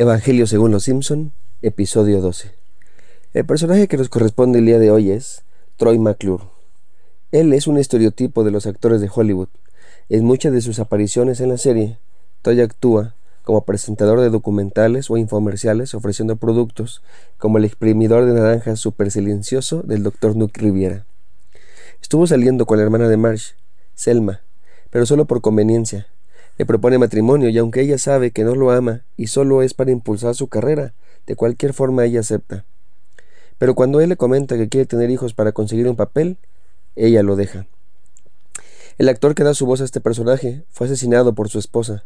Evangelio según los Simpson, episodio 12. El personaje que nos corresponde el día de hoy es Troy McClure. Él es un estereotipo de los actores de Hollywood. En muchas de sus apariciones en la serie, Troy actúa como presentador de documentales o infomerciales ofreciendo productos como el exprimidor de naranjas super silencioso del Dr. Nuke Riviera. Estuvo saliendo con la hermana de Marsh, Selma, pero solo por conveniencia, le propone matrimonio y aunque ella sabe que no lo ama y solo es para impulsar su carrera, de cualquier forma ella acepta. Pero cuando él le comenta que quiere tener hijos para conseguir un papel, ella lo deja. El actor que da su voz a este personaje fue asesinado por su esposa,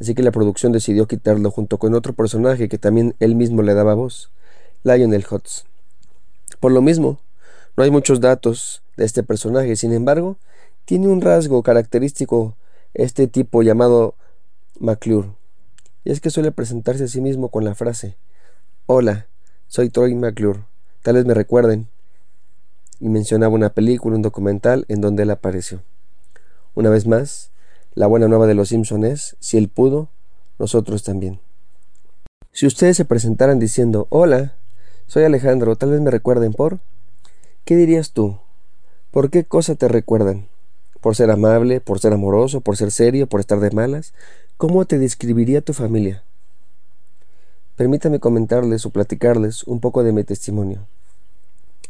así que la producción decidió quitarlo junto con otro personaje que también él mismo le daba voz, Lionel Hutz. Por lo mismo, no hay muchos datos de este personaje, sin embargo, tiene un rasgo característico este tipo llamado McClure. Y es que suele presentarse a sí mismo con la frase, Hola, soy Troy McClure, tal vez me recuerden. Y mencionaba una película, un documental en donde él apareció. Una vez más, la buena nueva de los Simpson es, si él pudo, nosotros también. Si ustedes se presentaran diciendo, Hola, soy Alejandro, tal vez me recuerden por... ¿Qué dirías tú? ¿Por qué cosa te recuerdan? por ser amable, por ser amoroso, por ser serio, por estar de malas? ¿Cómo te describiría tu familia? Permítame comentarles o platicarles un poco de mi testimonio.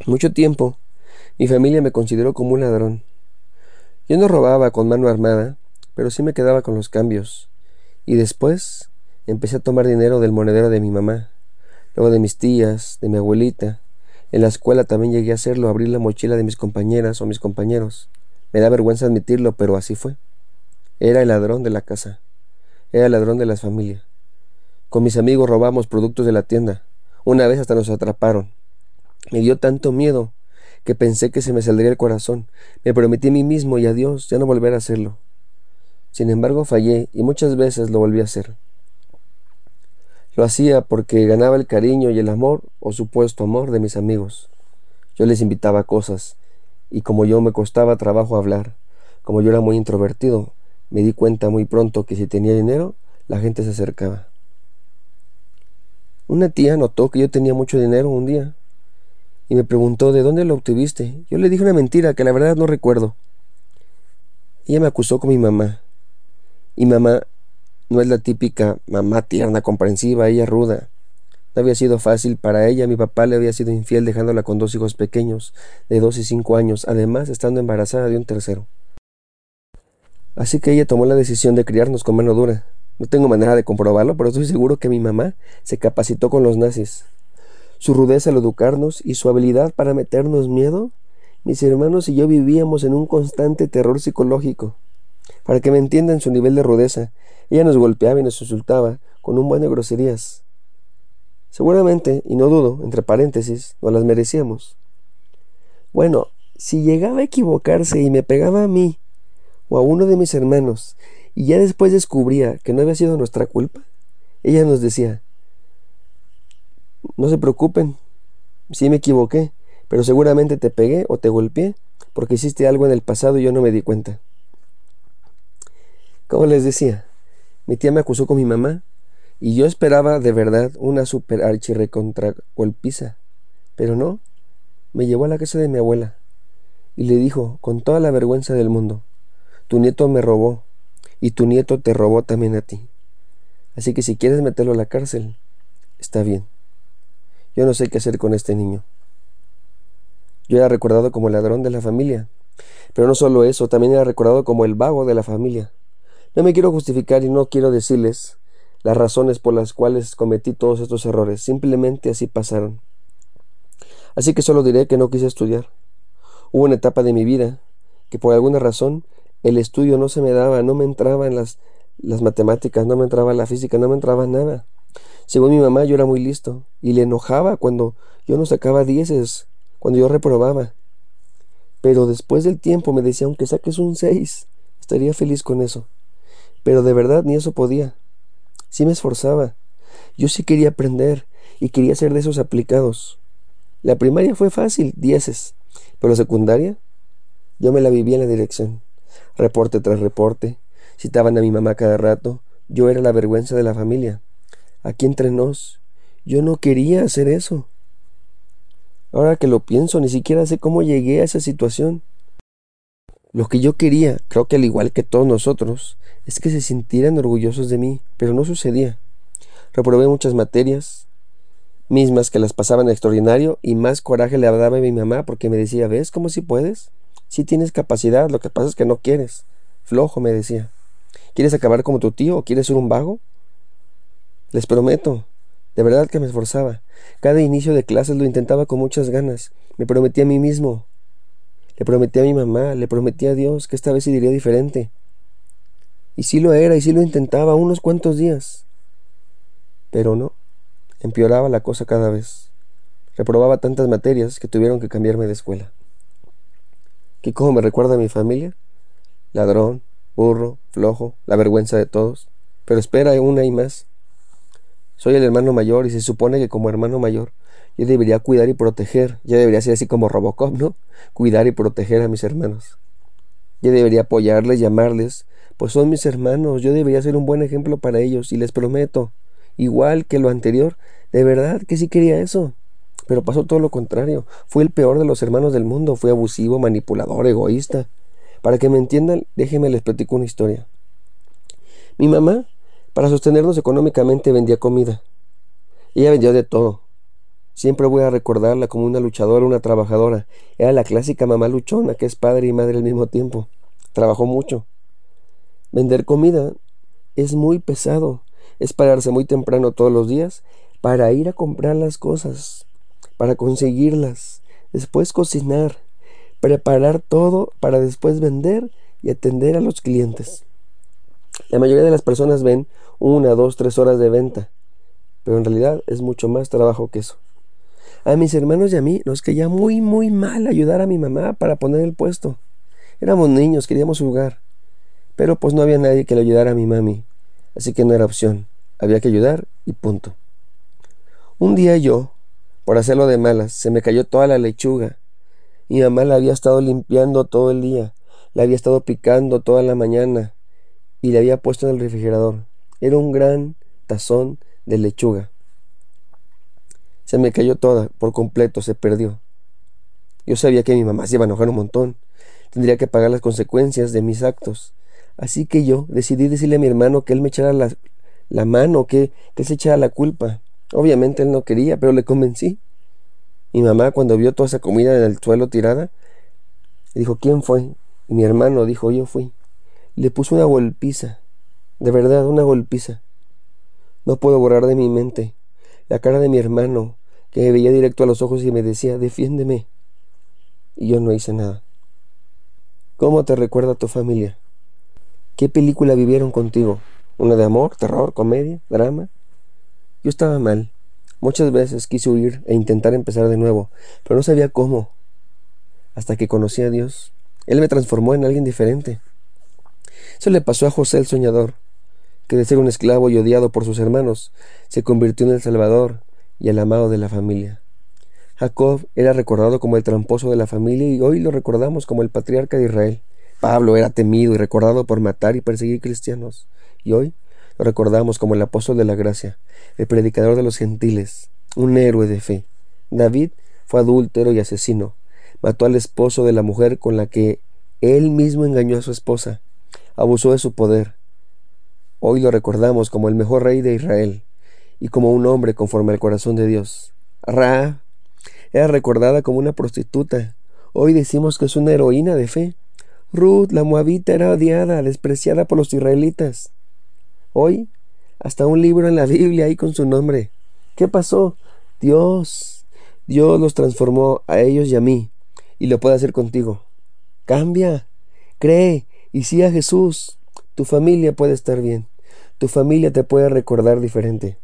Mucho tiempo, mi familia me consideró como un ladrón. Yo no robaba con mano armada, pero sí me quedaba con los cambios. Y después empecé a tomar dinero del monedero de mi mamá, luego de mis tías, de mi abuelita. En la escuela también llegué a hacerlo, abrir la mochila de mis compañeras o mis compañeros. Me da vergüenza admitirlo, pero así fue. Era el ladrón de la casa. Era el ladrón de las familias. Con mis amigos robamos productos de la tienda. Una vez hasta nos atraparon. Me dio tanto miedo que pensé que se me saldría el corazón. Me prometí a mí mismo y a Dios ya no volver a hacerlo. Sin embargo, fallé y muchas veces lo volví a hacer. Lo hacía porque ganaba el cariño y el amor o supuesto amor de mis amigos. Yo les invitaba cosas, y como yo me costaba trabajo hablar, como yo era muy introvertido, me di cuenta muy pronto que si tenía dinero, la gente se acercaba. Una tía notó que yo tenía mucho dinero un día y me preguntó de dónde lo obtuviste. Yo le dije una mentira que la verdad no recuerdo. Ella me acusó con mi mamá. Y mamá no es la típica mamá tierna, comprensiva, ella ruda. No había sido fácil para ella, mi papá le había sido infiel dejándola con dos hijos pequeños, de dos y cinco años, además estando embarazada de un tercero. Así que ella tomó la decisión de criarnos con mano dura. No tengo manera de comprobarlo, pero estoy seguro que mi mamá se capacitó con los nazis. Su rudeza al educarnos y su habilidad para meternos miedo, mis hermanos y yo vivíamos en un constante terror psicológico. Para que me entiendan su nivel de rudeza, ella nos golpeaba y nos insultaba con un buen de groserías. Seguramente, y no dudo, entre paréntesis, no las merecíamos. Bueno, si llegaba a equivocarse y me pegaba a mí o a uno de mis hermanos y ya después descubría que no había sido nuestra culpa, ella nos decía, no se preocupen, sí me equivoqué, pero seguramente te pegué o te golpeé porque hiciste algo en el pasado y yo no me di cuenta. Como les decía, mi tía me acusó con mi mamá y yo esperaba de verdad una super archirrecontra golpiza. Pero no, me llevó a la casa de mi abuela y le dijo, con toda la vergüenza del mundo, tu nieto me robó y tu nieto te robó también a ti. Así que si quieres meterlo a la cárcel, está bien. Yo no sé qué hacer con este niño. Yo era recordado como el ladrón de la familia, pero no solo eso, también era recordado como el vago de la familia. No me quiero justificar y no quiero decirles las razones por las cuales cometí todos estos errores. Simplemente así pasaron. Así que solo diré que no quise estudiar. Hubo una etapa de mi vida que por alguna razón el estudio no se me daba, no me entraba en las, las matemáticas, no me entraba en la física, no me entraba nada. Según mi mamá yo era muy listo y le enojaba cuando yo no sacaba dieces, cuando yo reprobaba. Pero después del tiempo me decía, aunque saques un seis, estaría feliz con eso. Pero de verdad ni eso podía. Sí me esforzaba. Yo sí quería aprender y quería ser de esos aplicados. La primaria fue fácil, dieces, pero la secundaria, yo me la vivía en la dirección. Reporte tras reporte, citaban a mi mamá cada rato, yo era la vergüenza de la familia. Aquí entre nos, yo no quería hacer eso. Ahora que lo pienso, ni siquiera sé cómo llegué a esa situación. Lo que yo quería, creo que al igual que todos nosotros, es que se sintieran orgullosos de mí, pero no sucedía. Reprobé muchas materias, mismas que las pasaban extraordinario, y más coraje le daba a mi mamá porque me decía, ¿ves cómo si puedes? Si tienes capacidad, lo que pasa es que no quieres. Flojo, me decía. ¿Quieres acabar como tu tío o quieres ser un vago? Les prometo, de verdad que me esforzaba. Cada inicio de clases lo intentaba con muchas ganas. Me prometí a mí mismo. Le prometí a mi mamá, le prometí a Dios que esta vez se diría diferente. Y sí lo era, y sí lo intentaba unos cuantos días. Pero no, empeoraba la cosa cada vez. Reprobaba tantas materias que tuvieron que cambiarme de escuela. ¿Qué cómo me recuerda a mi familia? Ladrón, burro, flojo, la vergüenza de todos. Pero espera, una y más. Soy el hermano mayor y se supone que como hermano mayor yo debería cuidar y proteger. Yo debería ser así como Robocop, ¿no? Cuidar y proteger a mis hermanos. Yo debería apoyarles, llamarles, pues son mis hermanos. Yo debería ser un buen ejemplo para ellos y les prometo, igual que lo anterior, de verdad que sí quería eso. Pero pasó todo lo contrario. Fui el peor de los hermanos del mundo. Fui abusivo, manipulador, egoísta. Para que me entiendan, déjenme les platico una historia. Mi mamá para sostenernos económicamente vendía comida. Ella vendió de todo. Siempre voy a recordarla como una luchadora, una trabajadora. Era la clásica mamá luchona que es padre y madre al mismo tiempo. Trabajó mucho. Vender comida es muy pesado. Es pararse muy temprano todos los días para ir a comprar las cosas, para conseguirlas, después cocinar, preparar todo para después vender y atender a los clientes. La mayoría de las personas ven una, dos, tres horas de venta, pero en realidad es mucho más trabajo que eso. A mis hermanos y a mí nos caía muy, muy mal ayudar a mi mamá para poner el puesto. Éramos niños, queríamos jugar, pero pues no había nadie que le ayudara a mi mami, así que no era opción, había que ayudar y punto. Un día yo, por hacerlo de malas, se me cayó toda la lechuga. Mi mamá la había estado limpiando todo el día, la había estado picando toda la mañana, y le había puesto en el refrigerador. Era un gran tazón de lechuga. Se me cayó toda, por completo, se perdió. Yo sabía que mi mamá se iba a enojar un montón. Tendría que pagar las consecuencias de mis actos. Así que yo decidí decirle a mi hermano que él me echara la, mano, que, que se echara la culpa. Obviamente él no quería, pero le convencí. Mi mamá, cuando vio toda esa comida en el suelo tirada, dijo, ¿quién fue? Y mi hermano dijo, yo fui. Le puso una golpiza, de verdad, una golpiza. No puedo borrar de mi mente la cara de mi hermano, que me veía directo a los ojos y me decía, defiéndeme. Y yo no hice nada. ¿Cómo te recuerda tu familia? ¿Qué película vivieron contigo? ¿Una de amor, terror, comedia, drama? Yo estaba mal. Muchas veces quise huir e intentar empezar de nuevo, pero no sabía cómo. Hasta que conocí a Dios. Él me transformó en alguien diferente. Eso le pasó a José el soñador, que de ser un esclavo y odiado por sus hermanos, se convirtió en el salvador y el amado de la familia. Jacob era recordado como el tramposo de la familia y hoy lo recordamos como el patriarca de Israel. Pablo era temido y recordado por matar y perseguir cristianos, y hoy lo recordamos como el apóstol de la gracia, el predicador de los gentiles, un héroe de fe. David fue adúltero y asesino, mató al esposo de la mujer con la que él mismo engañó a su esposa, abusó de su poder. Hoy lo recordamos como el mejor rey de Israel y como un hombre conforme al corazón de Dios. Ra era recordada como una prostituta. Hoy decimos que es una heroína de fe. Ruth, la moabita, era odiada, despreciada por los israelitas. Hoy, hasta un libro en la Biblia hay con su nombre. ¿Qué pasó? Dios, Dios los transformó a ellos y a mí, y lo puede hacer contigo. Cambia, cree, y si a Jesús, tu familia puede estar bien. Tu familia te puede recordar diferente.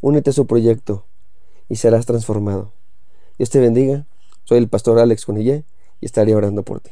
Únete a su proyecto y serás transformado. Dios te bendiga. Soy el pastor Alex Conillé y estaré orando por ti.